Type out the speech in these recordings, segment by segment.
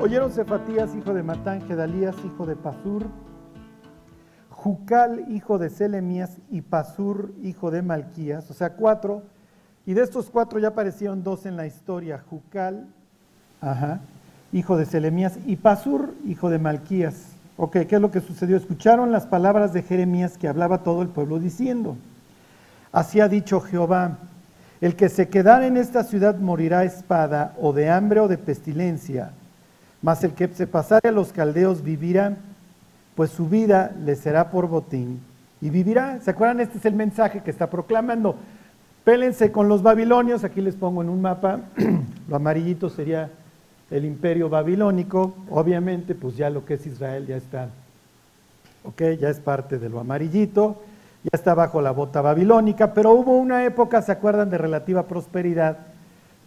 Oyeron Cefatías, hijo de Matán, Gedalías, hijo de Pasur, Jucal, hijo de Selemías, y Pasur, hijo de Malquías, o sea, cuatro. Y de estos cuatro ya aparecieron dos en la historia, Jucal, hijo de Selemías, y Pasur, hijo de Malquías. Ok, ¿qué es lo que sucedió? Escucharon las palabras de Jeremías que hablaba todo el pueblo diciendo, así ha dicho Jehová, el que se quedara en esta ciudad morirá espada, o de hambre o de pestilencia, mas el que se pasare a los caldeos vivirá, pues su vida le será por botín y vivirá. ¿Se acuerdan? Este es el mensaje que está proclamando. Pélense con los babilonios, aquí les pongo en un mapa, lo amarillito sería el imperio babilónico, obviamente pues ya lo que es Israel ya está, ok, ya es parte de lo amarillito, ya está bajo la bota babilónica, pero hubo una época, ¿se acuerdan de relativa prosperidad?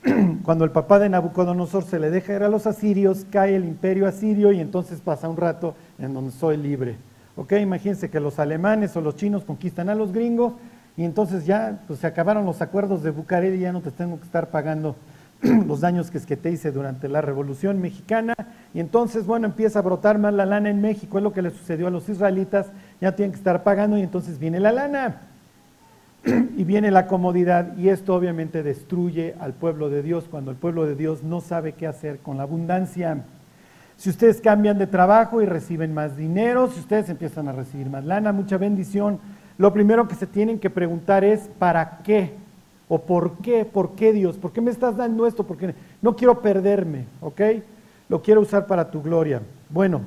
Cuando el papá de Nabucodonosor se le deja ir a los asirios, cae el imperio asirio y entonces pasa un rato en donde soy libre. Ok, imagínense que los alemanes o los chinos conquistan a los gringos y entonces ya pues, se acabaron los acuerdos de Bucareli y ya no te tengo que estar pagando los daños que es que te hice durante la Revolución Mexicana, y entonces, bueno, empieza a brotar más la lana en México, es lo que le sucedió a los israelitas, ya tienen que estar pagando y entonces viene la lana y viene la comodidad y esto obviamente destruye al pueblo de Dios cuando el pueblo de Dios no sabe qué hacer con la abundancia. Si ustedes cambian de trabajo y reciben más dinero, si ustedes empiezan a recibir más lana, mucha bendición, lo primero que se tienen que preguntar es ¿para qué? ¿O por qué? ¿Por qué Dios? ¿Por qué me estás dando esto? Porque no quiero perderme, ¿ok? Lo quiero usar para tu gloria. Bueno,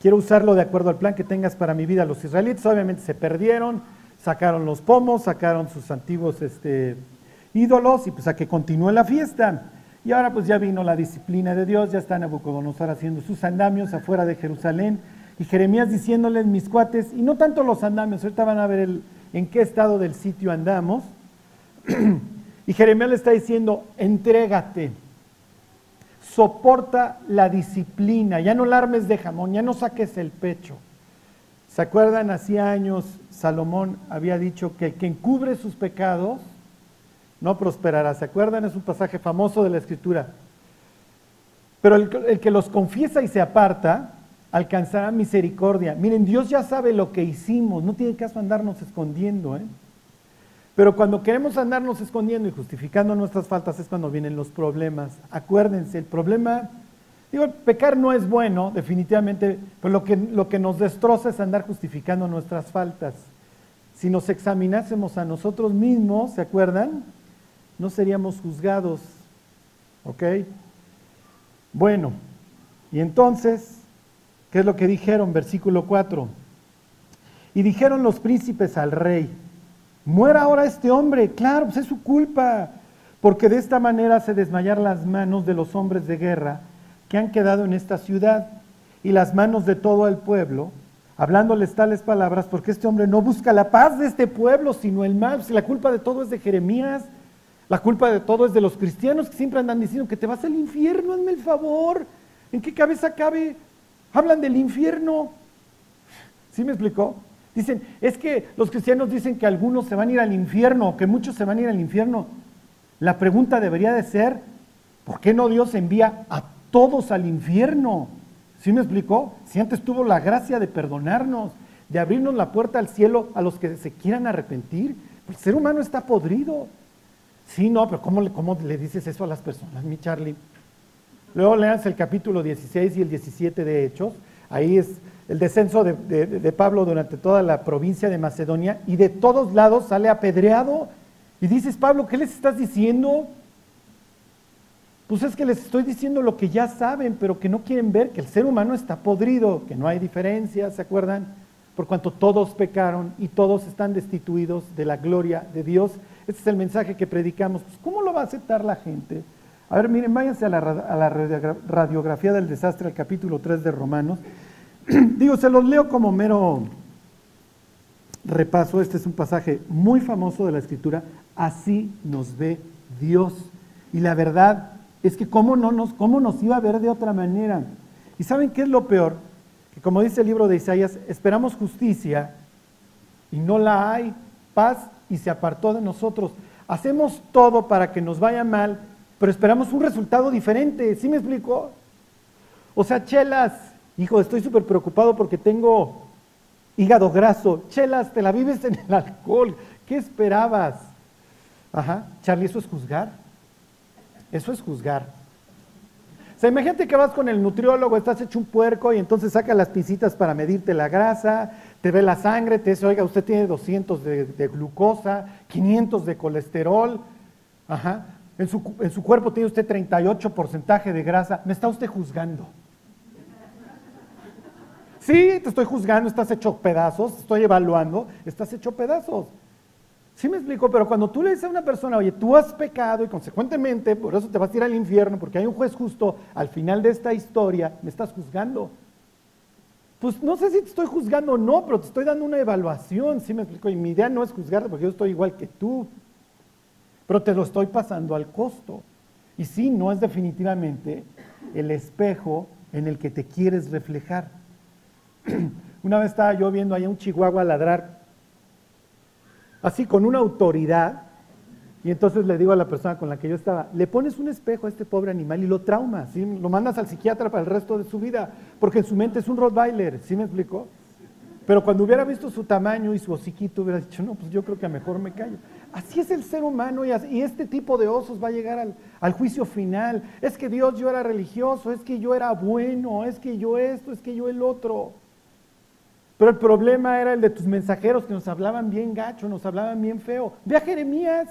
quiero usarlo de acuerdo al plan que tengas para mi vida. Los israelitas obviamente se perdieron, sacaron los pomos, sacaron sus antiguos este, ídolos y pues a que continúe la fiesta. Y ahora pues ya vino la disciplina de Dios, ya está Nabucodonosor haciendo sus andamios afuera de Jerusalén y Jeremías diciéndoles mis cuates, y no tanto los andamios, ahorita van a ver en qué estado del sitio andamos, y Jeremías le está diciendo, entrégate, soporta la disciplina, ya no la armes de jamón, ya no saques el pecho. ¿Se acuerdan? Hacía años Salomón había dicho que quien cubre sus pecados no prosperará. ¿Se acuerdan? Es un pasaje famoso de la escritura. Pero el, que los confiesa y se aparta alcanzará misericordia. Miren, Dios ya sabe lo que hicimos, no tiene caso andarnos escondiendo. ¿eh? Pero cuando queremos andarnos escondiendo y justificando nuestras faltas es cuando vienen los problemas. Acuérdense, el problema, pecar no es bueno, definitivamente, pero lo que, lo que nos destroza es andar justificando nuestras faltas. Si nos examinásemos a nosotros mismos, ¿se acuerdan? No seríamos juzgados. ¿Ok? Bueno, y entonces, ¿qué es lo que dijeron? Versículo 4. Y dijeron los príncipes al rey, Muera ahora este hombre, claro, pues es su culpa, porque de esta manera se desmayar las manos de los hombres de guerra han quedado en esta ciudad y las manos de todo el pueblo, hablándoles tales palabras, porque este hombre no busca la paz de este pueblo, sino el mal. Si la culpa de todo es de Jeremías, la culpa de todo es de los cristianos que siempre andan diciendo que te vas al infierno, hazme el favor. ¿En qué cabeza cabe? Hablan del infierno. ¿Sí me explicó? Dicen, es que los cristianos dicen que algunos se van a ir al infierno, que muchos se van a ir al infierno. La pregunta debería de ser, ¿por qué no Dios envía a todos al infierno? ¿Sí me explicó? Si antes tuvo la gracia de perdonarnos, de abrirnos la puerta al cielo a los que se quieran arrepentir. El ser humano está podrido. Sí, no, pero ¿cómo le, cómo le dices eso a las personas, mi Charlie? Luego leas el capítulo 16 y el 17 de Hechos. Ahí es el descenso de, Pablo durante toda la provincia de Macedonia y de todos lados sale apedreado. Y dices, Pablo, ¿qué les estás diciendo? Pues es que les estoy diciendo lo que ya saben, pero que no quieren ver, que el ser humano está podrido, que no hay diferencia, ¿se acuerdan? Por cuanto todos pecaron y todos están destituidos de la gloria de Dios. Este es el mensaje que predicamos. Pues, ¿Cómo lo va a aceptar la gente? A ver, miren, váyanse a la, a la radiografía del desastre, al capítulo 3 de Romanos. Digo, se los leo como mero repaso. Este es un pasaje muy famoso de la Escritura. Así nos ve Dios. Y la verdad es que cómo, no nos, cómo nos iba a ver de otra manera. ¿Y saben qué es lo peor? Que como dice el libro de Isaías, esperamos justicia y no la hay, paz y se apartó de nosotros. Hacemos todo para que nos vaya mal, pero esperamos un resultado diferente. ¿Sí me explico? O sea, chelas, hijo, estoy súper preocupado porque tengo hígado graso. Chelas, te la vives en el alcohol. ¿Qué esperabas? Ajá, Charlie, ¿eso es juzgar? Eso es juzgar. O sea, imagínate que vas con el nutriólogo, estás hecho un puerco y entonces saca las pincitas para medirte la grasa, te ve la sangre, te dice, oiga, usted tiene 200 de, glucosa, 500 de colesterol, ajá, en su, en su cuerpo tiene usted 38 porcentaje de grasa, me está usted juzgando. Sí, te estoy juzgando, estás hecho pedazos, estoy evaluando, estás hecho pedazos. Sí me explico, pero cuando tú le dices a una persona, oye, tú has pecado y consecuentemente por eso te vas a ir al infierno, porque hay un juez justo al final de esta historia, me estás juzgando. Pues no sé si te estoy juzgando o no, pero te estoy dando una evaluación, sí me explico, y mi idea no es juzgarte porque yo estoy igual que tú, pero te lo estoy pasando al costo. Y sí, no es definitivamente el espejo en el que te quieres reflejar. Una vez estaba yo viendo allá un chihuahua ladrar así con una autoridad, y entonces le digo a la persona con la que yo estaba, le pones un espejo a este pobre animal y lo traumas, lo mandas al psiquiatra para el resto de su vida, porque en su mente es un Rottweiler, ¿sí me explicó? Pero cuando hubiera visto su tamaño y su hociquito, hubiera dicho, no, pues yo creo que a mejor me callo. Así es el ser humano y, y este tipo de osos va a llegar al, juicio final. Es que Dios yo era religioso, es que yo era bueno, es que yo esto, es que yo el otro. Pero el problema era el de tus mensajeros que nos hablaban bien gacho, nos hablaban bien feo. Ve a Jeremías,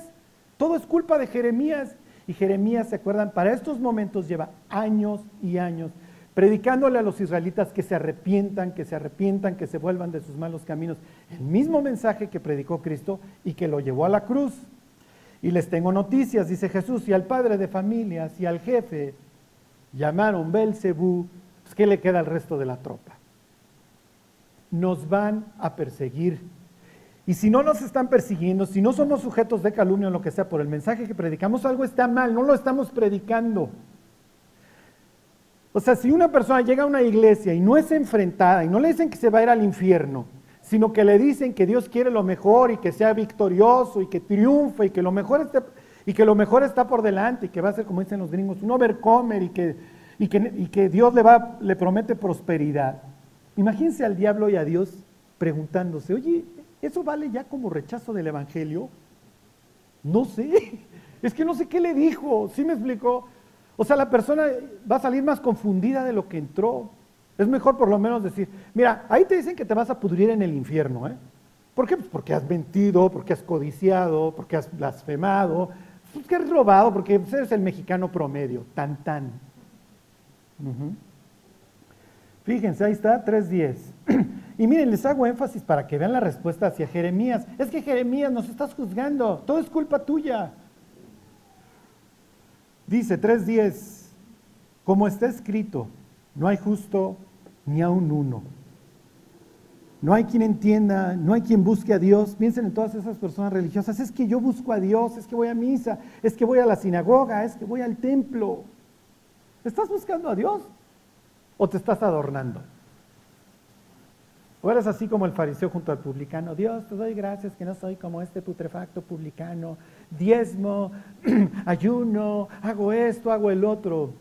todo es culpa de Jeremías. Y Jeremías, ¿se acuerdan? Para estos momentos lleva años y años predicándole a los israelitas que se arrepientan, que se arrepientan, que se vuelvan de sus malos caminos. El mismo mensaje que predicó Cristo y que lo llevó a la cruz. Y les tengo noticias, dice Jesús, y al padre de familias y al jefe llamaron Belcebú, pues ¿qué le queda al resto de la tropa? Nos van a perseguir. Y si no nos están persiguiendo, si no somos sujetos de calumnia o lo que sea por el mensaje que predicamos, algo está mal, no lo estamos predicando. O sea, si una persona llega a una iglesia y no es enfrentada y no le dicen que se va a ir al infierno, sino que le dicen que Dios quiere lo mejor y que sea victorioso y que triunfe y que lo mejor y que lo mejor está por delante y que va a ser, como dicen los gringos, un overcomer y que, y que, y que Dios le, va, le promete prosperidad. Imagínense al diablo y a Dios preguntándose, oye, ¿eso vale ya como rechazo del Evangelio? No sé, es que no sé qué le dijo, ¿sí me explicó? O sea, la persona va a salir más confundida de lo que entró. Es mejor por lo menos decir, mira, ahí te dicen que te vas a pudrir en el infierno, ¿eh? ¿Por qué? Pues porque has mentido, porque has codiciado, porque has blasfemado, porque has robado, porque eres el mexicano promedio, tan tan. Fíjense, ahí está, 3.10. y miren, les hago énfasis para que vean la respuesta hacia Jeremías. Es que Jeremías nos estás juzgando, todo es culpa tuya. Dice 3.10, como está escrito, no hay justo ni a un uno. No hay quien entienda, no hay quien busque a Dios. Piensen en todas esas personas religiosas. Es que yo busco a Dios, es que voy a misa, es que voy a la sinagoga, es que voy al templo. ¿Estás buscando a Dios? ¿O te estás adornando? ¿O eres así como el fariseo junto al publicano? Dios, te doy gracias que no soy como este putrefacto publicano. Diezmo, ayuno, hago esto, hago el otro.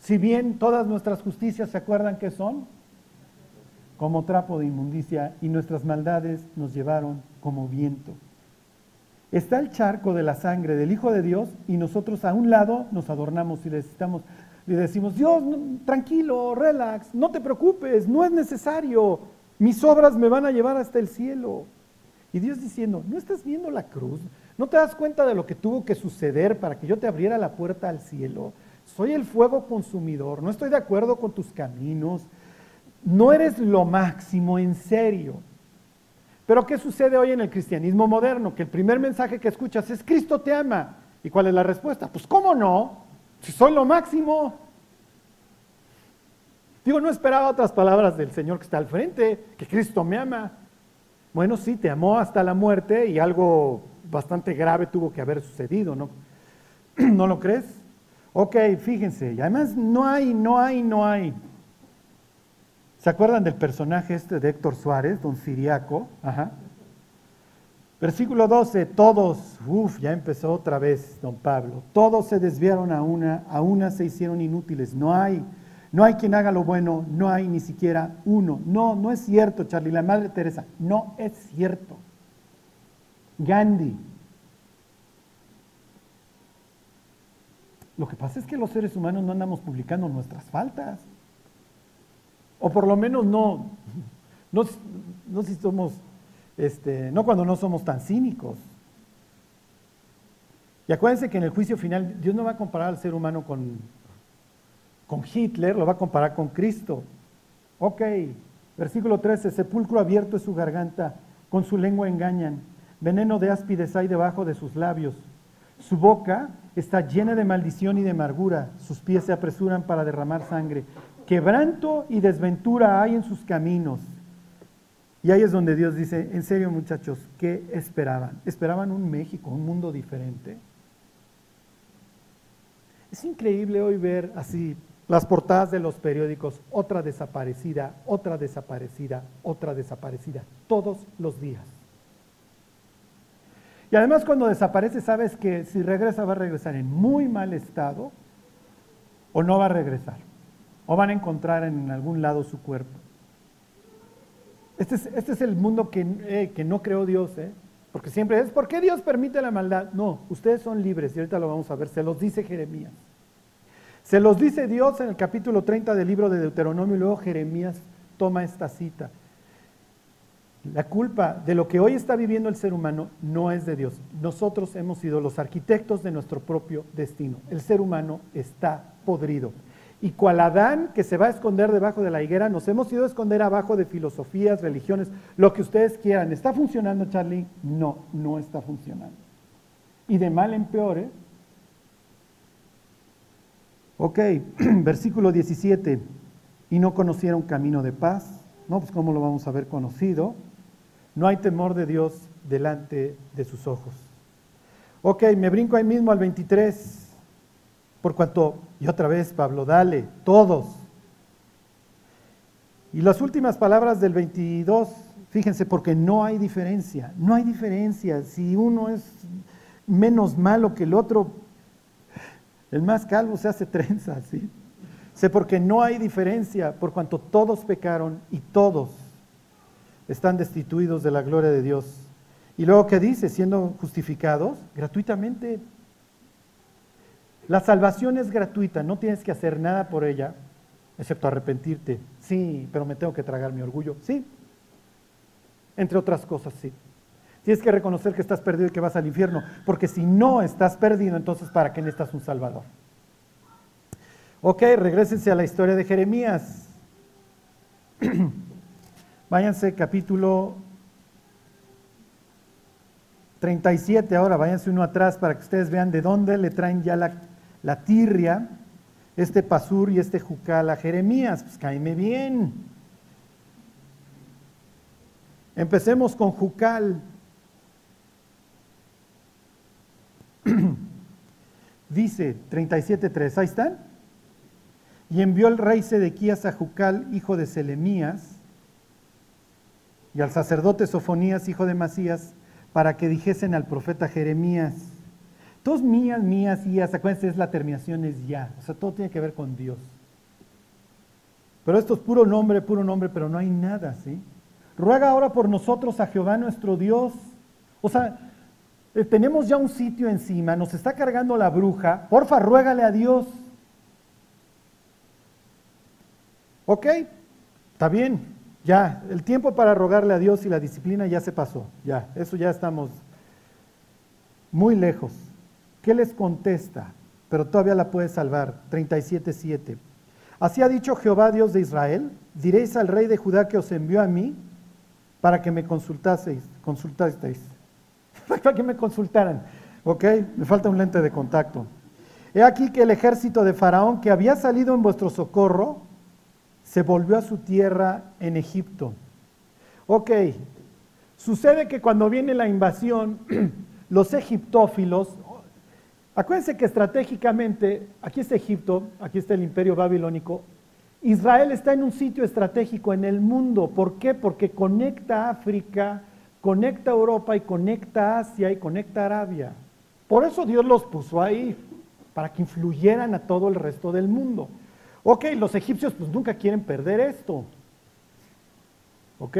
Si bien todas nuestras justicias se acuerdan que son como trapo de inmundicia y nuestras maldades nos llevaron como viento. Está el charco de la sangre del Hijo de Dios y nosotros a un lado nos adornamos y necesitamos le decimos, Dios, tranquilo, relax, no te preocupes, no es necesario, mis obras me van a llevar hasta el cielo. Y Dios diciendo, ¿no estás viendo la cruz? ¿No te das cuenta de lo que tuvo que suceder para que yo te abriera la puerta al cielo? Soy el fuego consumidor, no estoy de acuerdo con tus caminos, no eres lo máximo, en serio. Pero ¿qué sucede hoy en el cristianismo moderno? Que el primer mensaje que escuchas es Cristo te ama. ¿Y cuál es la respuesta? Pues ¿cómo no? Si soy lo máximo. Digo, no esperaba otras palabras del Señor que está al frente, que Cristo me ama. Bueno, sí, te amó hasta la muerte y algo bastante grave tuvo que haber sucedido, ¿no? ¿No lo crees? Ok, fíjense, y además no hay, no hay, no hay. ¿Se acuerdan del personaje este de Héctor Suárez, don Siriaco? Ajá. Versículo 12, todos, uff, ya empezó otra vez don Pablo, todos se desviaron a una, a una se hicieron inútiles, no hay, No hay quien haga lo bueno, no hay ni siquiera uno. No, no es cierto, Charlie, la Madre Teresa, no es cierto. Gandhi. Lo que pasa es que los seres humanos no andamos publicando nuestras faltas. O por lo menos no, no, no si somos, este, no cuando no somos tan cínicos. Y acuérdense que en el juicio final Dios no va a comparar al ser humano con, con Hitler, lo va a comparar con Cristo. Ok, versículo 13, sepulcro abierto es su garganta, con su lengua engañan, veneno de áspides hay debajo de sus labios. Su boca está llena de maldición y de amargura, sus pies se apresuran para derramar sangre. Quebranto y desventura hay en sus caminos. Y ahí es donde Dios dice, en serio muchachos, ¿qué esperaban? ¿Esperaban un México, un mundo diferente? Es increíble hoy ver así las portadas de los periódicos, otra desaparecida, otra desaparecida, otra desaparecida, todos los días. Y además cuando desaparece sabes que si regresa va a regresar en muy mal estado o no va a regresar. O van a encontrar en algún lado su cuerpo. Este es, este es el mundo que, eh, que, no creó Dios, ¿eh? porque siempre es, ¿por qué Dios permite la maldad? No, ustedes son libres y ahorita lo vamos a ver, se los dice Jeremías. Se los dice Dios en el capítulo 30 del libro de Deuteronomio y luego Jeremías toma esta cita. La culpa de lo que hoy está viviendo el ser humano no es de Dios. Nosotros hemos sido los arquitectos de nuestro propio destino. El ser humano está podrido. Y cual Adán que se va a esconder debajo de la higuera, nos hemos ido a esconder abajo de filosofías, religiones, lo que ustedes quieran. ¿Está funcionando, Charlie? No, no está funcionando. Y de mal en peor, ¿eh? Ok, versículo 17. Y no conocieron camino de paz. No, pues ¿cómo lo vamos a haber conocido? No hay temor de Dios delante de sus ojos. Ok, me brinco ahí mismo al 23. Por cuanto, y otra vez, Pablo, dale, todos. Y las últimas palabras del 22, fíjense, porque no hay diferencia, no hay diferencia. Si uno es menos malo que el otro, el más calvo se hace trenza, ¿sí? Sé porque no hay diferencia, por cuanto todos pecaron y todos están destituidos de la gloria de Dios. Y luego, ¿qué dice? Siendo justificados gratuitamente. La salvación es gratuita, no tienes que hacer nada por ella, excepto arrepentirte. Sí, pero me tengo que tragar mi orgullo. Sí, entre otras cosas, sí. Tienes que reconocer que estás perdido y que vas al infierno, porque si no estás perdido, entonces ¿para qué necesitas un Salvador? Ok, regresense a la historia de Jeremías. Váyanse capítulo 37 ahora, váyanse uno atrás para que ustedes vean de dónde le traen ya la, tirria, este pasur y este jucal a Jeremías. Pues cáeme bien. Empecemos con jucal. Dice 37.3, ahí están. Y envió el rey Sedequías a Jucal, hijo de Selemías, y al sacerdote Sofonías, hijo de Masías, para que dijesen al profeta Jeremías. Todos mías, mías, mías, acuérdense, es la terminación, es ya. O sea, todo tiene que ver con Dios. Pero esto es puro nombre, puro nombre, pero no hay nada, ¿sí? Ruega ahora por nosotros a Jehová nuestro Dios. O sea, eh, tenemos ya un sitio encima, nos está cargando la bruja. Porfa, ruégale a Dios. ¿Ok? Está bien. Ya, el tiempo para rogarle a Dios y la disciplina ya se pasó. Ya, eso ya estamos muy lejos. ¿Qué les contesta? Pero todavía la puede salvar. 37.7. Así ha dicho Jehová Dios de Israel, diréis al rey de Judá que os envió a mí para que me consultaseis, consultasteis. para que me consultaran. ¿Ok? Me falta un lente de contacto. He aquí que el ejército de Faraón que había salido en vuestro socorro, se volvió a su tierra en Egipto. Ok, sucede que cuando viene la invasión, los egiptófilos, acuérdense que estratégicamente, aquí está Egipto, aquí está el imperio babilónico, Israel está en un sitio estratégico en el mundo. ¿Por qué? Porque conecta África, conecta Europa y conecta Asia y conecta Arabia. Por eso Dios los puso ahí, para que influyeran a todo el resto del mundo. Ok, los egipcios pues nunca quieren perder esto. ¿Ok?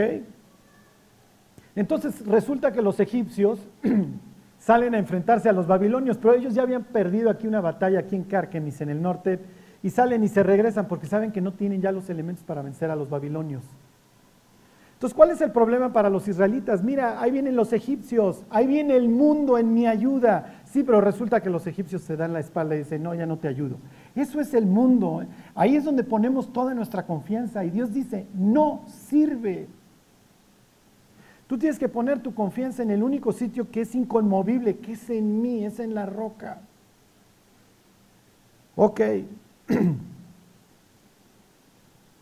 Entonces resulta que los egipcios salen a enfrentarse a los babilonios, pero ellos ya habían perdido aquí una batalla aquí en Carquemis, en el norte, y salen y se regresan porque saben que no tienen ya los elementos para vencer a los babilonios. Entonces, ¿cuál es el problema para los israelitas? Mira, ahí vienen los egipcios, ahí viene el mundo en mi ayuda. Sí, pero resulta que los egipcios se dan la espalda y dicen, no, ya no te ayudo. Eso es el mundo. Ahí es donde ponemos toda nuestra confianza y Dios dice, no sirve. Tú tienes que poner tu confianza en el único sitio que es inconmovible, que es en mí, es en la roca. Ok.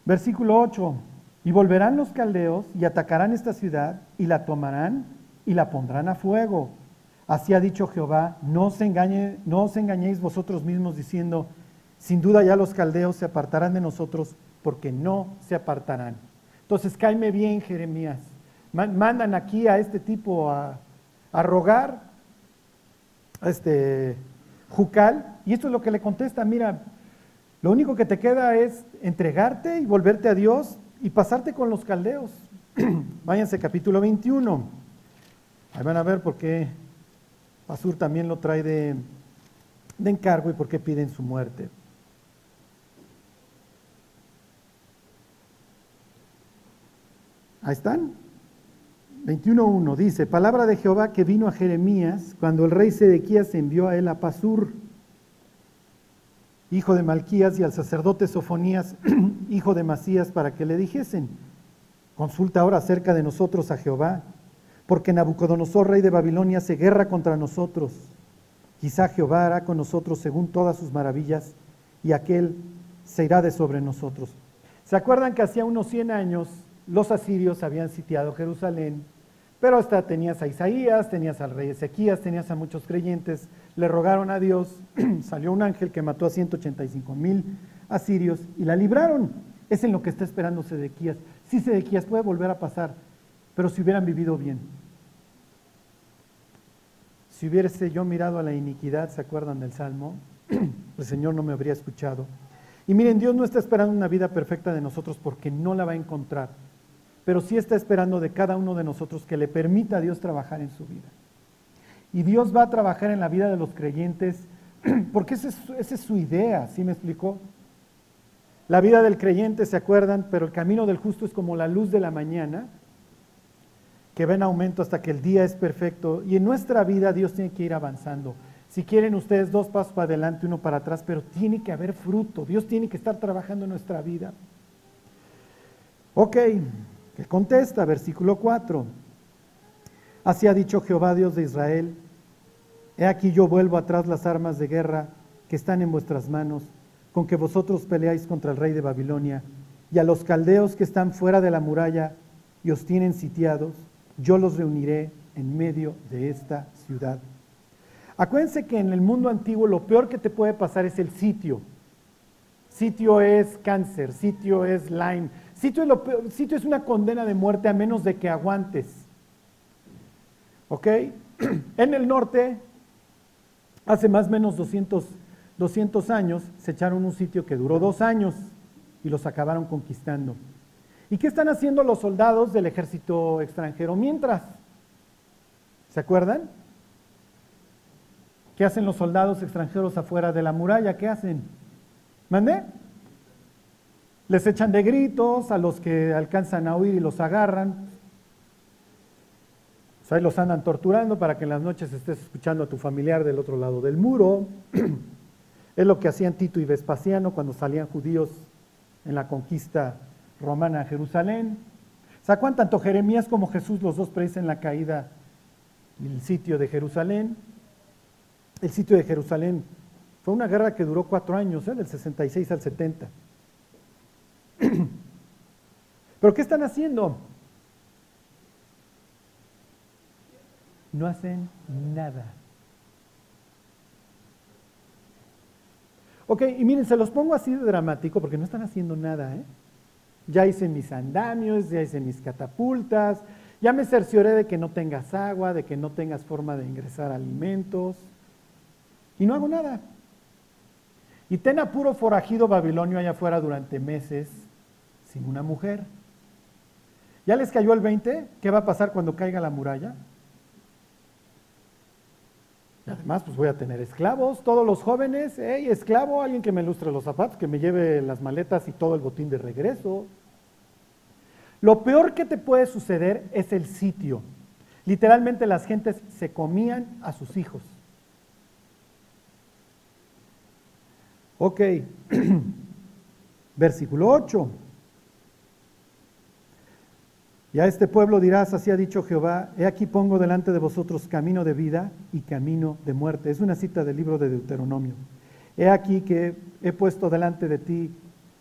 Versículo 8. Y volverán los caldeos y atacarán esta ciudad y la tomarán y la pondrán a fuego. Así ha dicho Jehová, no os, engañe, no os engañéis vosotros mismos diciendo, sin duda ya los caldeos se apartarán de nosotros, porque no se apartarán. Entonces, cáeme bien, Jeremías. Mandan aquí a este tipo a, a rogar, a este Jucal, y esto es lo que le contesta, mira, lo único que te queda es entregarte y volverte a Dios y pasarte con los caldeos. Váyanse capítulo 21. Ahí van a ver por qué Pasur también lo trae de, de encargo y por qué piden su muerte. Ahí están. 21.1 dice, palabra de Jehová que vino a Jeremías cuando el rey Sedequías envió a él a Pasur hijo de Malquías, y al sacerdote Sofonías, hijo de Masías, para que le dijesen, consulta ahora acerca de nosotros a Jehová, porque Nabucodonosor, rey de Babilonia, se guerra contra nosotros. Quizá Jehová hará con nosotros según todas sus maravillas, y aquel se irá de sobre nosotros. ¿Se acuerdan que hacía unos 100 años los asirios habían sitiado Jerusalén? Pero hasta tenías a Isaías, tenías al rey Ezequías, tenías a muchos creyentes, le rogaron a Dios, salió un ángel que mató a 185 mil asirios y la libraron. Es en lo que está esperando Sedequías. Sí, Sedequías puede volver a pasar, pero si hubieran vivido bien. Si hubiese yo mirado a la iniquidad, ¿se acuerdan del Salmo? El Señor no me habría escuchado. Y miren, Dios no está esperando una vida perfecta de nosotros porque no la va a encontrar pero sí está esperando de cada uno de nosotros que le permita a Dios trabajar en su vida. Y Dios va a trabajar en la vida de los creyentes, porque esa es, su idea, ¿sí me explicó? La vida del creyente, ¿se acuerdan? Pero el camino del justo es como la luz de la mañana, que va en aumento hasta que el día es perfecto. Y en nuestra vida Dios tiene que ir avanzando. Si quieren ustedes dos pasos para adelante, uno para atrás, pero tiene que haber fruto. Dios tiene que estar trabajando en nuestra vida. Ok, contesta, versículo 4. Así ha dicho Jehová Dios de Israel, he aquí yo vuelvo atrás las armas de guerra que están en vuestras manos, con que vosotros peleáis contra el rey de Babilonia, y a los caldeos que están fuera de la muralla y os tienen sitiados, yo los reuniré en medio de esta ciudad. Acuérdense que en el mundo antiguo lo peor que te puede pasar es el sitio. Sitio es cáncer, sitio es Lyme, Sitio es, es una condena de muerte a menos de que aguantes. ¿Ok? En el norte, hace más o menos 200, 200 años, se echaron un sitio que duró dos años y los acabaron conquistando. ¿Y qué están haciendo los soldados del ejército extranjero mientras? ¿Se acuerdan? ¿Qué hacen los soldados extranjeros afuera de la muralla? ¿Qué hacen? ¿Mandé? Les echan de gritos a los que alcanzan a huir y los agarran. ahí los andan torturando para que en las noches estés escuchando a tu familiar del otro lado del muro. es lo que hacían Tito y Vespasiano cuando salían judíos en la conquista romana a Jerusalén. ¿Se acuerdan tanto Jeremías como Jesús, los dos predicen la caída del sitio de Jerusalén? El sitio de Jerusalén fue una guerra que duró cuatro años, ¿eh? del 66 al 70. ¿Pero qué están haciendo? No hacen nada. Ok, y miren, se los pongo así de dramático porque no están haciendo nada. ¿eh? Ya hice mis andamios, ya hice mis catapultas, ya me cercioré de que no tengas agua, de que no tengas forma de ingresar alimentos. Y no hago nada. Y ten a puro forajido Babilonio allá afuera durante meses sin una mujer. ¿Ya les cayó el 20? ¿Qué va a pasar cuando caiga la muralla? Y además, pues voy a tener esclavos, todos los jóvenes, hey, esclavo, alguien que me ilustre los zapatos, que me lleve las maletas y todo el botín de regreso. Lo peor que te puede suceder es el sitio. Literalmente las gentes se comían a sus hijos. Ok, versículo 8. Y a este pueblo dirás, así ha dicho Jehová, he aquí pongo delante de vosotros camino de vida y camino de muerte. Es una cita del libro de Deuteronomio. He aquí que he puesto delante de ti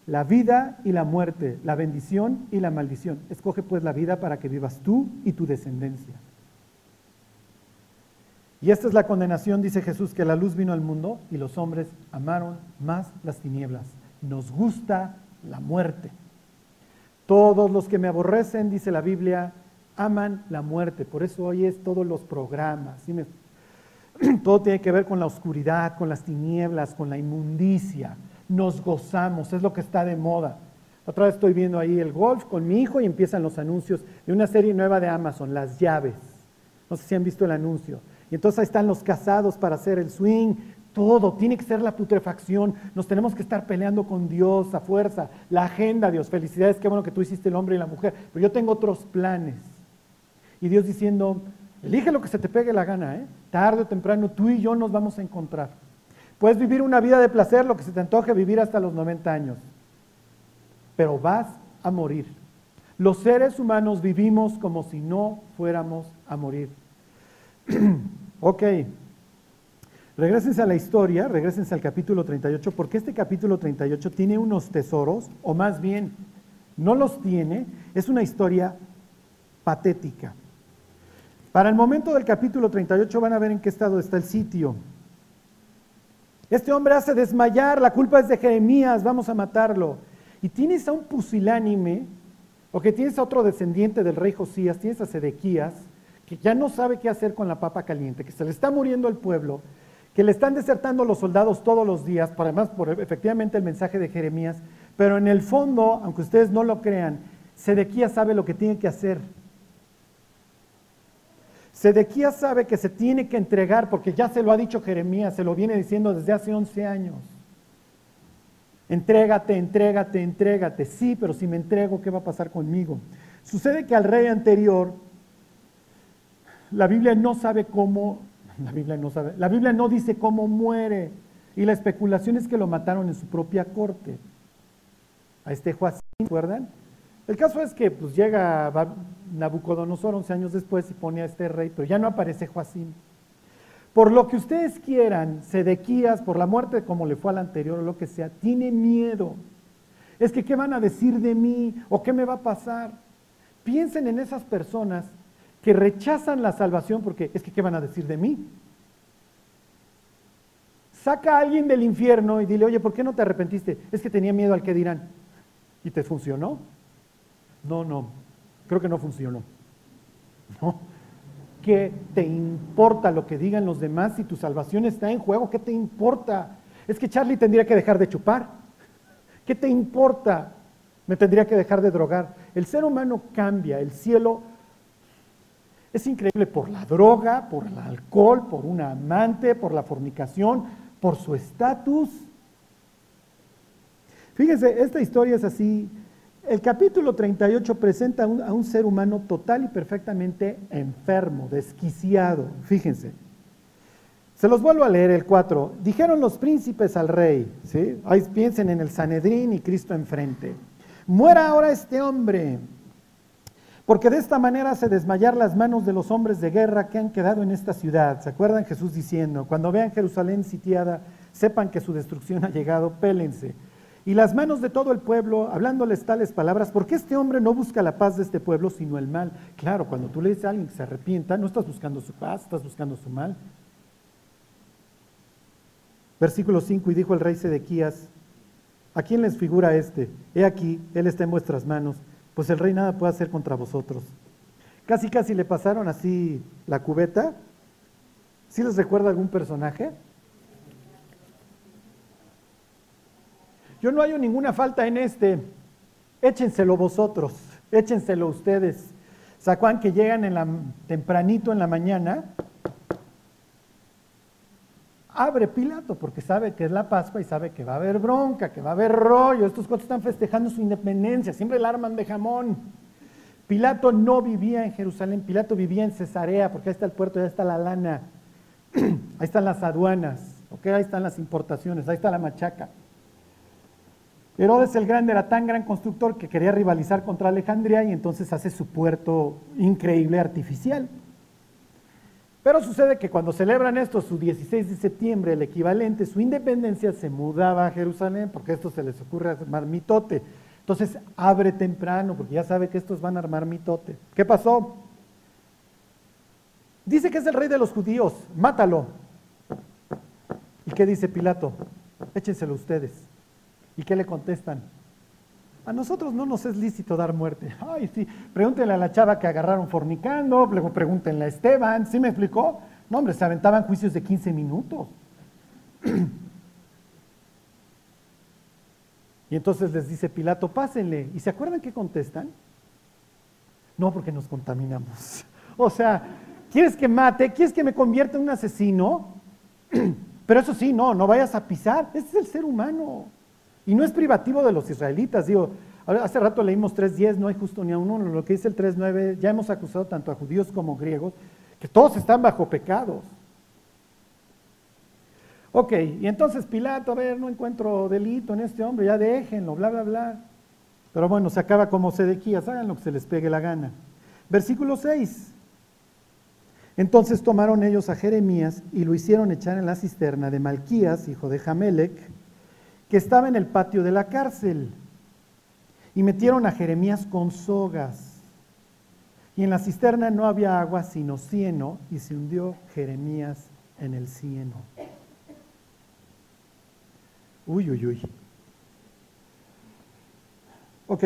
la vida y la muerte, la bendición y la maldición. Escoge pues la vida para que vivas tú y tu descendencia. Y esta es la condenación, dice Jesús, que la luz vino al mundo y los hombres amaron más las tinieblas. Nos gusta la muerte. Todos los que me aborrecen, dice la Biblia, aman la muerte. Por eso hoy es todos los programas. Todo tiene que ver con la oscuridad, con las tinieblas, con la inmundicia. Nos gozamos, es lo que está de moda. Otra vez estoy viendo ahí el golf con mi hijo y empiezan los anuncios de una serie nueva de Amazon, Las llaves. No sé si han visto el anuncio. Y entonces ahí están los casados para hacer el swing, todo, tiene que ser la putrefacción. Nos tenemos que estar peleando con Dios a fuerza. La agenda, Dios, felicidades, qué bueno que tú hiciste el hombre y la mujer, pero yo tengo otros planes. Y Dios diciendo, elige lo que se te pegue la gana, ¿eh? tarde o temprano tú y yo nos vamos a encontrar. Puedes vivir una vida de placer, lo que se te antoje vivir hasta los 90 años, pero vas a morir. Los seres humanos vivimos como si no fuéramos a morir. ok. Regresense a la historia, regresense al capítulo 38, porque este capítulo 38 tiene unos tesoros, o más bien, no los tiene, es una historia patética. Para el momento del capítulo 38 van a ver en qué estado está el sitio. Este hombre hace desmayar, la culpa es de Jeremías, vamos a matarlo. Y tienes a un pusilánime, o que tienes a otro descendiente del rey Josías, tienes a Sedequías, que ya no sabe qué hacer con la papa caliente, que se le está muriendo el pueblo, que le están desertando los soldados todos los días, por además por efectivamente el mensaje de Jeremías, pero en el fondo, aunque ustedes no lo crean, Sedequías sabe lo que tiene que hacer. Sedequías sabe que se tiene que entregar porque ya se lo ha dicho Jeremías, se lo viene diciendo desde hace 11 años. Entrégate, entrégate, entrégate. Sí, pero si me entrego, ¿qué va a pasar conmigo? Sucede que al rey anterior, la Biblia no sabe cómo la Biblia no sabe. La Biblia no dice cómo muere. Y la especulación es que lo mataron en su propia corte. A este Joacín, ¿recuerdan? El caso es que pues, llega Nabucodonosor 11 años después y pone a este rey, pero ya no aparece Joacín. Por lo que ustedes quieran, Sedequías, por la muerte como le fue al anterior o lo que sea, tiene miedo. Es que, ¿qué van a decir de mí? ¿O qué me va a pasar? Piensen en esas personas que rechazan la salvación porque es que ¿qué van a decir de mí? Saca a alguien del infierno y dile, oye, ¿por qué no te arrepentiste? Es que tenía miedo al que dirán. ¿Y te funcionó? No, no, creo que no funcionó. No. ¿Qué te importa lo que digan los demás si tu salvación está en juego? ¿Qué te importa? Es que Charlie tendría que dejar de chupar. ¿Qué te importa? Me tendría que dejar de drogar. El ser humano cambia, el cielo es increíble por la droga, por el alcohol, por un amante, por la fornicación, por su estatus. Fíjense, esta historia es así. El capítulo 38 presenta a un, ser humano total y perfectamente enfermo, desquiciado. Fíjense. Se los vuelvo a leer el 4. Dijeron los príncipes al rey, ¿sí? Ahí piensen en el Sanedrín y Cristo enfrente. Muera ahora este hombre porque de esta manera se desmayar las manos de los hombres de guerra que han quedado en esta ciudad. ¿Se acuerdan Jesús diciendo, cuando vean Jerusalén sitiada, sepan que su destrucción ha llegado, pélense? Y las manos de todo el pueblo, hablándoles tales palabras, porque este hombre no busca la paz de este pueblo, sino el mal. Claro, cuando tú le dices a alguien que se arrepienta, no estás buscando su paz, estás buscando su mal. Versículo 5, y dijo el rey Sedequías, ¿a quién les figura este? He aquí, él está en vuestras manos pues el rey nada puede hacer contra vosotros. Casi, casi le pasaron así la cubeta. ¿Sí les recuerda algún personaje? yo no hallo ninguna falta en este, échenselo vosotros, échenselo ustedes. ¿Sacuán que llegan en la, tempranito en la mañana? Abre Pilato porque sabe que es la Pascua y sabe que va a haber bronca, que va a haber rollo. Estos cuatro están festejando su independencia, siempre la arman de jamón. Pilato no vivía en Jerusalén, Pilato vivía en Cesarea, porque ahí está el puerto, ahí está la lana, ahí están las aduanas, ahí están las importaciones, ahí está la machaca. Herodes el Grande era tan gran constructor que quería rivalizar contra Alejandría y entonces hace su puerto increíble artificial. Pero sucede que cuando celebran esto, su 16 de septiembre, el equivalente, su independencia, se mudaba a Jerusalén, porque esto se les ocurre armar mitote. Entonces abre temprano porque ya sabe que estos van a armar mitote. ¿Qué pasó? Dice que es el rey de los judíos, mátalo. ¿Y qué dice Pilato? Échenselo ustedes. ¿Y qué le contestan? A nosotros no nos es lícito dar muerte. Ay, sí, pregúntenle a la chava que agarraron fornicando, luego pregúntenle a Esteban, ¿sí me explicó? No, hombre, se aventaban juicios de 15 minutos. Y entonces les dice Pilato, pásenle. ¿Y se acuerdan qué contestan? No, porque nos contaminamos. O sea, ¿quieres que mate? ¿Quieres que me convierta en un asesino? Pero eso sí, no, no vayas a pisar. Este es el ser humano. Y no es privativo de los israelitas. Digo, hace rato leímos 3.10, no hay justo ni a uno. Lo que dice el 3.9, ya hemos acusado tanto a judíos como griegos, que todos están bajo pecados. Ok, y entonces Pilato, a ver, no encuentro delito en este hombre, ya déjenlo, bla, bla, bla. Pero bueno, se acaba como Sedequías, hagan lo que se les pegue la gana. Versículo 6. Entonces tomaron ellos a Jeremías y lo hicieron echar en la cisterna de Malquías, hijo de Jamelec, que estaba en el patio de la cárcel. Y metieron a Jeremías con sogas. Y en la cisterna no había agua sino cieno, y se hundió Jeremías en el cieno. Uy, uy, uy. Ok,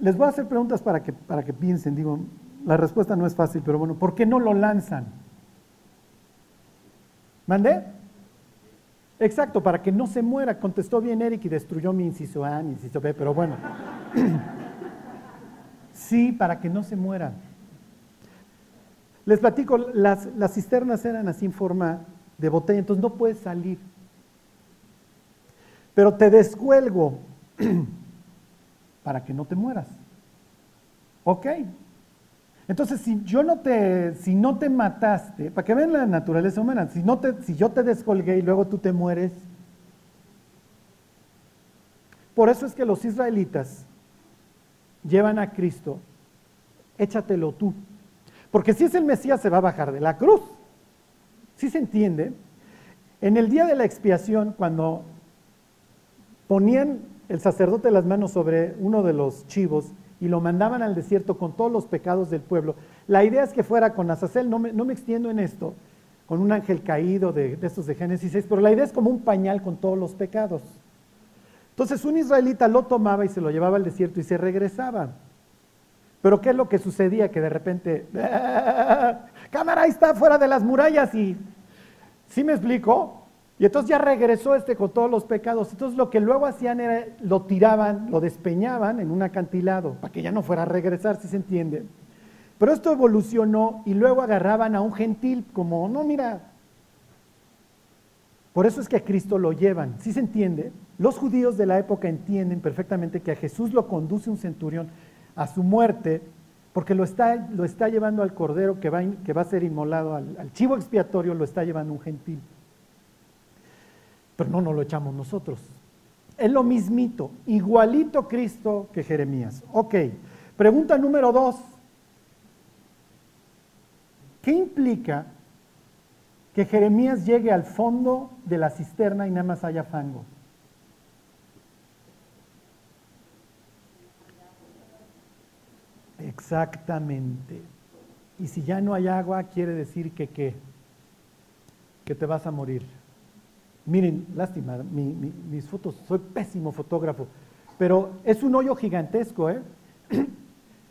les voy a hacer preguntas para que, para que piensen. Digo, la respuesta no es fácil, pero bueno, ¿por qué no lo lanzan? ¿Mandé? Exacto, para que no se muera. Contestó bien Eric y destruyó mi inciso A, mi inciso B, pero bueno. sí, para que no se muera. Les platico, las, las cisternas eran así en forma de botella, entonces no puedes salir pero te descuelgo para que no te mueras. ¿Ok? Entonces, si yo no te, si no te mataste, para que vean la naturaleza humana, si, no te, si yo te descolgué y luego tú te mueres, por eso es que los israelitas llevan a Cristo, échatelo tú. Porque si es el Mesías se va a bajar de la cruz. ¿Sí se entiende? En el día de la expiación, cuando ponían el sacerdote las manos sobre uno de los chivos y lo mandaban al desierto con todos los pecados del pueblo. La idea es que fuera con Azazel, no me, no me extiendo en esto, con un ángel caído de, de estos de Génesis 6, pero la idea es como un pañal con todos los pecados. Entonces un israelita lo tomaba y se lo llevaba al desierto y se regresaba. Pero ¿qué es lo que sucedía? Que de repente, cámara, ahí está fuera de las murallas y, ¿sí me explico? Y entonces ya regresó este con todos los pecados. Entonces lo que luego hacían era, lo tiraban, lo despeñaban en un acantilado, para que ya no fuera a regresar, si se entiende. Pero esto evolucionó y luego agarraban a un gentil como, no, mira, por eso es que a Cristo lo llevan, si se entiende? Los judíos de la época entienden perfectamente que a Jesús lo conduce un centurión a su muerte, porque lo está, lo está llevando al cordero que va, que va a ser inmolado, al, al chivo expiatorio lo está llevando un gentil. Pero no nos lo echamos nosotros. Es lo mismito, igualito Cristo que Jeremías. Ok, pregunta número dos. ¿Qué implica que Jeremías llegue al fondo de la cisterna y nada más haya fango? Exactamente. Y si ya no hay agua, quiere decir que qué? Que te vas a morir. Miren, lástima, mis fotos, soy pésimo fotógrafo, pero es un hoyo gigantesco, ¿eh?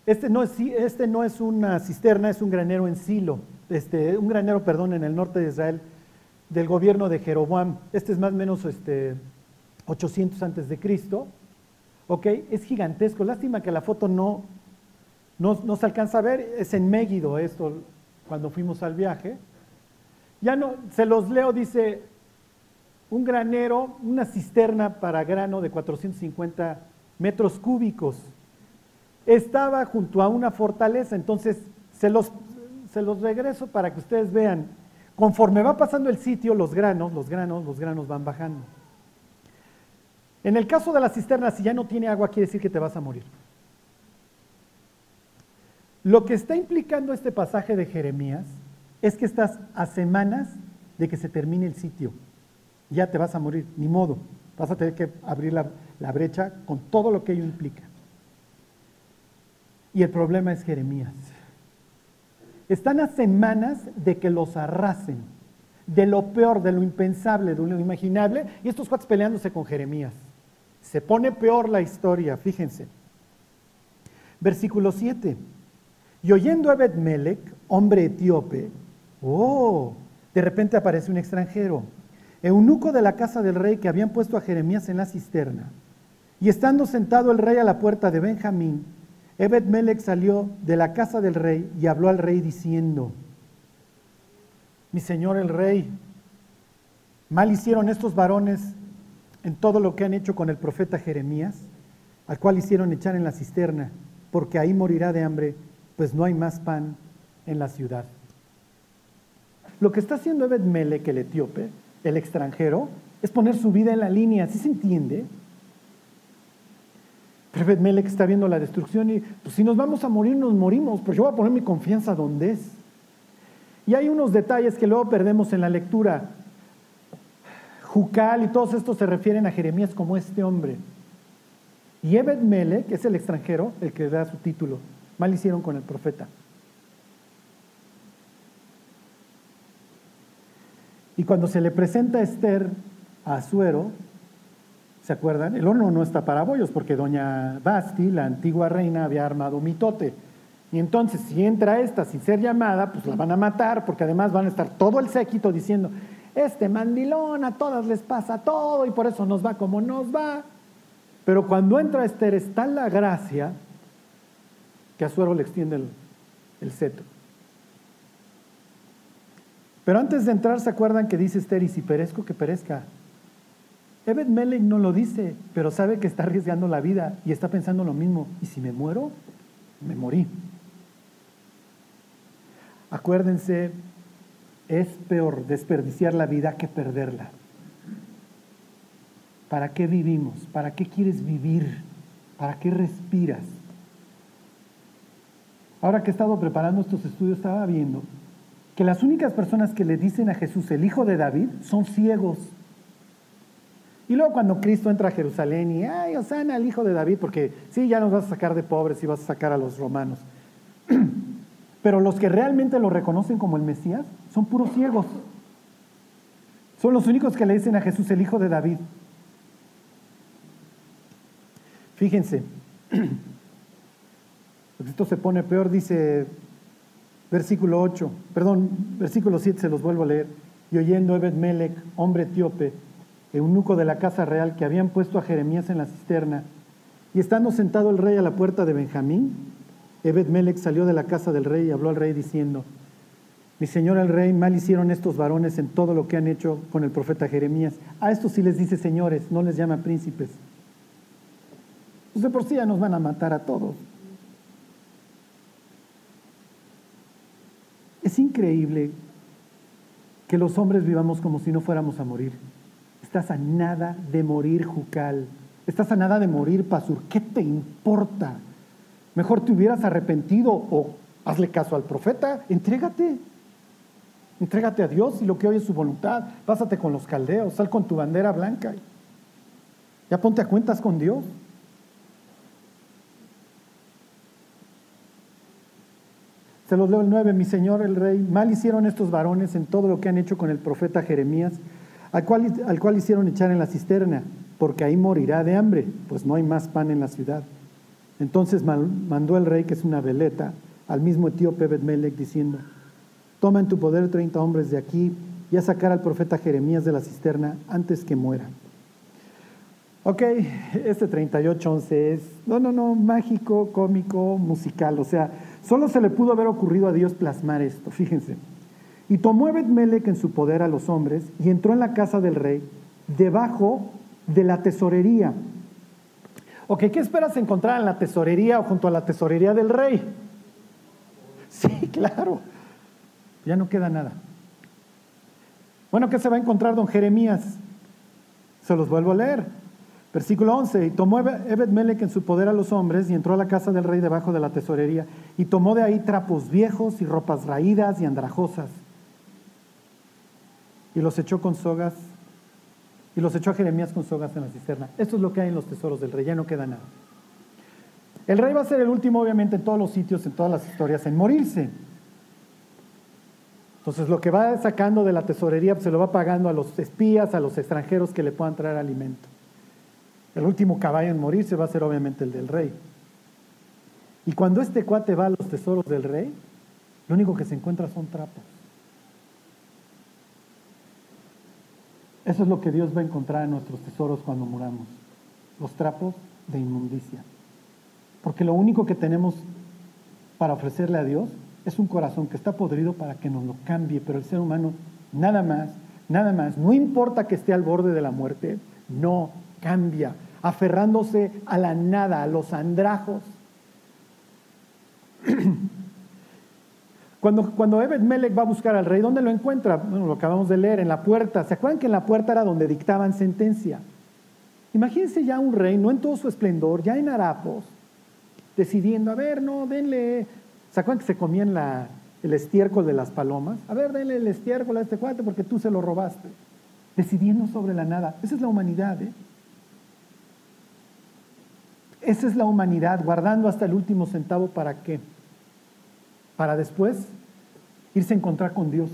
Este no, es, este no es una cisterna, es un granero en Silo, este, un granero, perdón, en el norte de Israel, del gobierno de Jeroboam. Este es más o menos este, 800 antes de Cristo. ¿Ok? Es gigantesco. Lástima que la foto no, no, no se alcanza a ver. Es en Mégido esto, cuando fuimos al viaje. Ya no, se los leo, dice, un granero, una cisterna para grano de 450 metros cúbicos. Estaba junto a una fortaleza, entonces se los, regreso para que ustedes vean. Conforme va pasando el sitio, los granos, los granos, los granos van bajando. En el caso de la cisterna, si ya no tiene agua, quiere decir que te vas a morir. Lo que está implicando este pasaje de Jeremías es que estás a semanas de que se termine el sitio. Ya te vas a morir, ni modo. Vas a tener que abrir la, brecha con todo lo que ello implica. Y el problema es Jeremías. Están a semanas de que los arrasen, de lo peor, de lo impensable, de lo inimaginable, y estos cuates peleándose con Jeremías. Se pone peor la historia, fíjense. Versículo 7. Y oyendo a Ebed hombre etíope, oh, de repente aparece un extranjero, eunuco de la casa del rey que habían puesto a Jeremías en la cisterna. Y estando sentado el rey a la puerta de Benjamín, Ebed Melech salió de la casa del rey y habló al rey diciendo, mi señor el rey, mal hicieron estos varones en todo lo que han hecho con el profeta Jeremías, al cual hicieron echar en la cisterna, porque ahí morirá de hambre, pues no hay más pan en la ciudad. Lo que está haciendo Ebed Melech, el etíope, el extranjero, es poner su vida en la línea, ¿sí se entiende? Pero Ebed Melech está viendo la destrucción y pues si nos vamos a morir, nos morimos, pero yo voy a poner mi confianza donde es. Y hay unos detalles que luego perdemos en la lectura. Jucal y todos estos se refieren a Jeremías como este hombre. Y Ebed que es el extranjero, el que da su título, mal hicieron con el profeta. Y cuando se le presenta a Esther a Azuero, ¿se acuerdan? El horno no está para bollos porque doña Basti, la antigua reina, había armado mitote. Y entonces, si entra esta sin ser llamada, pues la van a matar, porque además van a estar todo el séquito diciendo, este mandilón a todas les pasa todo y por eso nos va como nos va. Pero cuando entra Esther está la gracia que a Suero le extiende el, el cetro. Pero antes de entrar, ¿se acuerdan que dice Esther, y si perezco, que perezca? Ebed Melech no lo dice, pero sabe que está arriesgando la vida y está pensando lo mismo. ¿Y si me muero? Me morí. Acuérdense es peor desperdiciar la vida que perderla. ¿Para qué vivimos? ¿Para qué quieres vivir? ¿Para qué respiras? Ahora que he estado preparando estos estudios, estaba viendo que las únicas personas que le dicen a Jesús el hijo de David son ciegos. Y luego cuando Cristo entra a Jerusalén y, ay, Osana, el hijo de David, porque sí, ya nos vas a sacar de pobres y vas a sacar a los romanos. Pero los que realmente lo reconocen como el Mesías son puros ciegos. Son los únicos que le dicen a Jesús el Hijo de David. Fíjense, esto se pone peor, dice versículo 8, perdón, versículo 7 se los vuelvo a leer. Y oyendo Ebed Melech, hombre etíope, eunuco de la casa real, que habían puesto a Jeremías en la cisterna, y estando sentado el rey a la puerta de Benjamín, Ebed Melech salió de la casa del rey y habló al rey diciendo, mi señor el rey, mal hicieron estos varones en todo lo que han hecho con el profeta Jeremías. A estos sí les dice señores, no les llama príncipes. Pues de por sí ya nos van a matar a todos. Es increíble que los hombres vivamos como si no fuéramos a morir. Estás a nada de morir, Jucal. Estás a nada de morir, Pasur. ¿Qué te importa? Mejor te hubieras arrepentido o hazle caso al profeta, entrégate. Entrégate a Dios y lo que hoy es su voluntad. Pásate con los caldeos, sal con tu bandera blanca. Ya ponte a cuentas con Dios. Se los leo el 9, mi señor el rey, mal hicieron estos varones en todo lo que han hecho con el profeta Jeremías, al cual, al cual hicieron echar en la cisterna, porque ahí morirá de hambre, pues no hay más pan en la ciudad. Entonces mandó el rey, que es una veleta, al mismo etíope Betmelech, diciendo, toma en tu poder treinta hombres de aquí y a sacar al profeta Jeremías de la cisterna antes que muera. Ok, este 38-11 es, no, no, no, mágico, cómico, musical. O sea, solo se le pudo haber ocurrido a Dios plasmar esto, fíjense. Y tomó Ebed Melech en su poder a los hombres y entró en la casa del rey debajo de la tesorería. Ok, ¿qué esperas encontrar en la tesorería o junto a la tesorería del rey? Sí, claro. Ya no queda nada. Bueno, ¿qué se va a encontrar don Jeremías? Se los vuelvo a leer. Versículo 11, y tomó Ebed Melech en su poder a los hombres y entró a la casa del rey debajo de la tesorería y tomó de ahí trapos viejos y ropas raídas y andrajosas y los echó con sogas y los echó a Jeremías con sogas en la cisterna. Esto es lo que hay en los tesoros del rey, ya no queda nada. El rey va a ser el último, obviamente, en todos los sitios, en todas las historias, en morirse. Entonces lo que va sacando de la tesorería pues, se lo va pagando a los espías, a los extranjeros que le puedan traer alimento. El último caballo en morirse va a ser obviamente el del rey. Y cuando este cuate va a los tesoros del rey, lo único que se encuentra son trapos. Eso es lo que Dios va a encontrar en nuestros tesoros cuando muramos. Los trapos de inmundicia. Porque lo único que tenemos para ofrecerle a Dios es un corazón que está podrido para que nos lo cambie. Pero el ser humano, nada más, nada más, no importa que esté al borde de la muerte, no cambia, aferrándose a la nada, a los andrajos. Cuando, cuando Ebed Melech va a buscar al rey, ¿dónde lo encuentra? Bueno, lo acabamos de leer, en la puerta. ¿Se acuerdan que en la puerta era donde dictaban sentencia? Imagínense ya un rey, no en todo su esplendor, ya en harapos, decidiendo, a ver, no, denle. ¿Se acuerdan que se comían la, el estiércol de las palomas? A ver, denle el estiércol a este cuate porque tú se lo robaste. Decidiendo sobre la nada. Esa es la humanidad, ¿eh? Esa es la humanidad, guardando hasta el último centavo para qué? Para después irse a encontrar con Dios.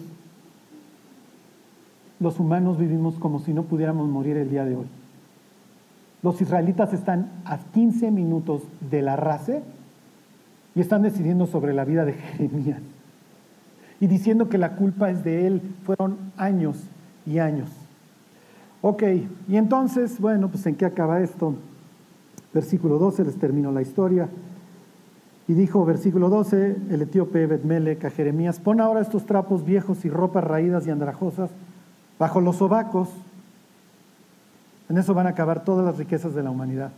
Los humanos vivimos como si no pudiéramos morir el día de hoy. Los israelitas están a 15 minutos de la race y están decidiendo sobre la vida de Jeremías. Y diciendo que la culpa es de él. Fueron años y años. Ok, y entonces, bueno, pues ¿en qué acaba esto? Versículo 12, les termino la historia. Y dijo, versículo 12, el etíope Betmelech a Jeremías, pon ahora estos trapos viejos y ropas raídas y andrajosas bajo los sobacos. En eso van a acabar todas las riquezas de la humanidad.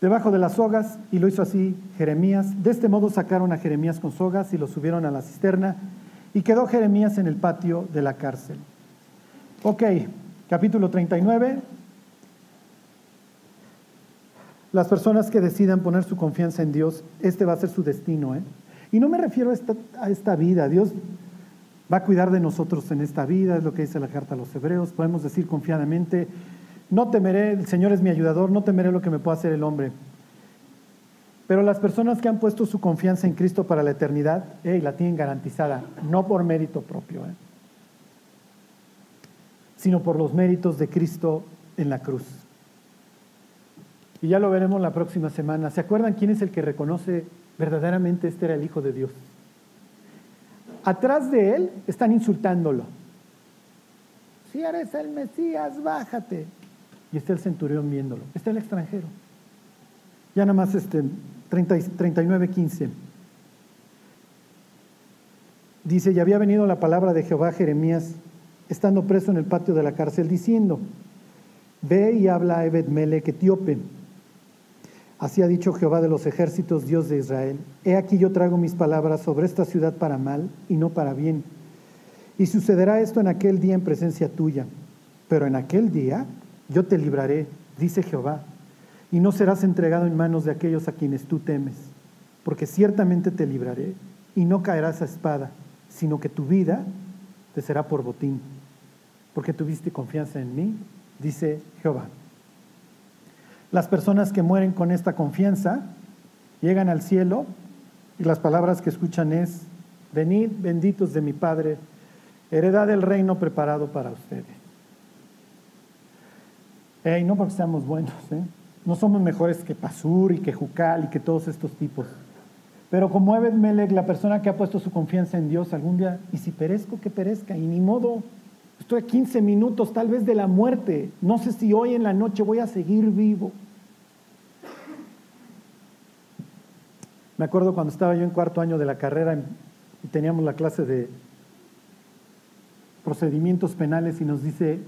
Debajo de las sogas, y lo hizo así Jeremías. De este modo sacaron a Jeremías con sogas y lo subieron a la cisterna, y quedó Jeremías en el patio de la cárcel. Ok, capítulo 39, las personas que decidan poner su confianza en Dios, este va a ser su destino. ¿eh? Y no me refiero a esta, vida. Dios va a cuidar de nosotros en esta vida, es lo que dice la carta a los hebreos. Podemos decir confiadamente, no temeré, el Señor es mi ayudador, no temeré lo que me pueda hacer el hombre. Pero las personas que han puesto su confianza en Cristo para la eternidad, la tienen garantizada, no por mérito propio, ¿eh? sino por los méritos de Cristo en la cruz. Y ya lo veremos la próxima semana. ¿Se acuerdan quién es el que reconoce verdaderamente este era el Hijo de Dios? Atrás de él están insultándolo. Si eres el Mesías, bájate. Y está el centurión viéndolo. Está el extranjero. Ya nada más este 39, 15. Dice, y había venido la palabra de Jehová Jeremías, estando preso en el patio de la cárcel, diciendo, ve y habla a Ebed Melech etíope Así ha dicho Jehová de los ejércitos, Dios de Israel. He aquí yo traigo mis palabras sobre esta ciudad para mal y no para bien. Y sucederá esto en aquel día en presencia tuya. Pero en aquel día yo te libraré, dice Jehová, y no serás entregado en manos de aquellos a quienes tú temes, porque ciertamente te libraré y no caerás a espada, sino que tu vida te será por botín, porque tuviste confianza en mí, dice Jehová. Las personas que mueren con esta confianza llegan al cielo y las palabras que escuchan es, venid benditos de mi Padre, heredad del reino preparado para ustedes. Y no porque seamos buenos, ¿eh? no somos mejores que Pasur y que Jucal y que todos estos tipos. Pero como Ebed la persona que ha puesto su confianza en Dios algún día, y si perezco, que perezca, y ni modo, Estoy a 15 minutos tal vez de la muerte. No sé si hoy en la noche voy a seguir vivo. Me acuerdo cuando estaba yo en cuarto año de la carrera y teníamos la clase de procedimientos penales y nos dice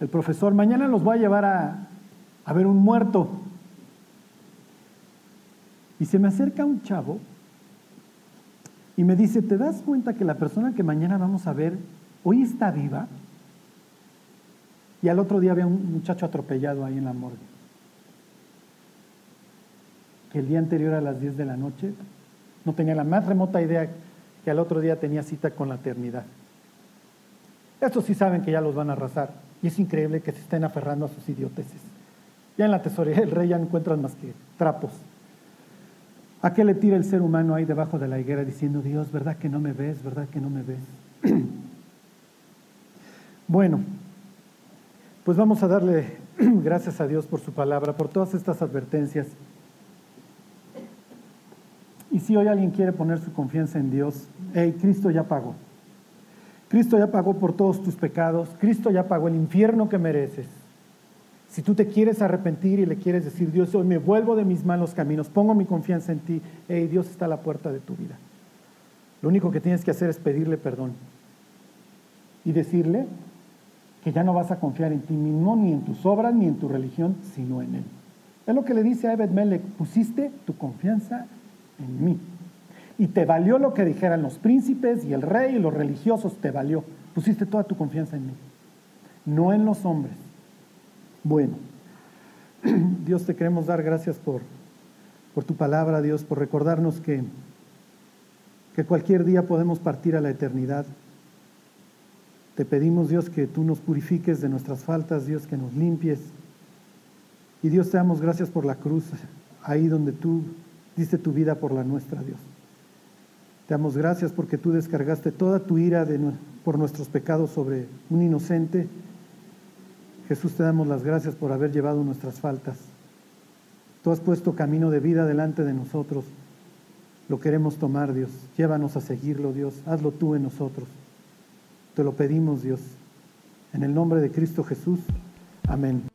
el profesor, mañana los voy a llevar a, a ver un muerto. Y se me acerca un chavo y me dice, ¿te das cuenta que la persona que mañana vamos a ver hoy está viva? Y al otro día había un muchacho atropellado ahí en la morgue. Que el día anterior a las 10 de la noche no tenía la más remota idea que al otro día tenía cita con la eternidad. Estos sí saben que ya los van a arrasar. Y es increíble que se estén aferrando a sus idioteces. Ya en la tesorería del rey ya no encuentran más que trapos. ¿A qué le tira el ser humano ahí debajo de la higuera diciendo, Dios, ¿verdad que no me ves? ¿Verdad que no me ves? bueno, pues vamos a darle gracias a Dios por su palabra, por todas estas advertencias. Y si hoy alguien quiere poner su confianza en Dios, hey, Cristo ya pagó. Cristo ya pagó por todos tus pecados, Cristo ya pagó el infierno que mereces. Si tú te quieres arrepentir y le quieres decir, Dios, hoy me vuelvo de mis malos caminos, pongo mi confianza en ti, hey, Dios está a la puerta de tu vida. Lo único que tienes que hacer es pedirle perdón y decirle que ya no vas a confiar en ti mismo, ni en tus obras, ni en tu religión, sino en Él. Es lo que le dice a Ebed Melech, pusiste tu confianza en mí. Y te valió lo que dijeran los príncipes y el rey y los religiosos, te valió. Pusiste toda tu confianza en mí, no en los hombres. Bueno, Dios te queremos dar gracias por, por tu palabra, Dios, por recordarnos que, que cualquier día podemos partir a la eternidad. Te pedimos, Dios, que tú nos purifiques de nuestras faltas, Dios, que nos limpies. Y Dios, te damos gracias por la cruz, ahí donde tú diste tu vida por la nuestra, Dios. Te damos gracias porque tú descargaste toda tu ira por nuestros pecados sobre un inocente. Jesús, te damos las gracias por haber llevado nuestras faltas. Tú has puesto camino de vida delante de nosotros. Lo queremos tomar, Dios. Llévanos a seguirlo, Dios. Hazlo tú en nosotros. Te lo pedimos, Dios. En el nombre de Cristo Jesús. Amén.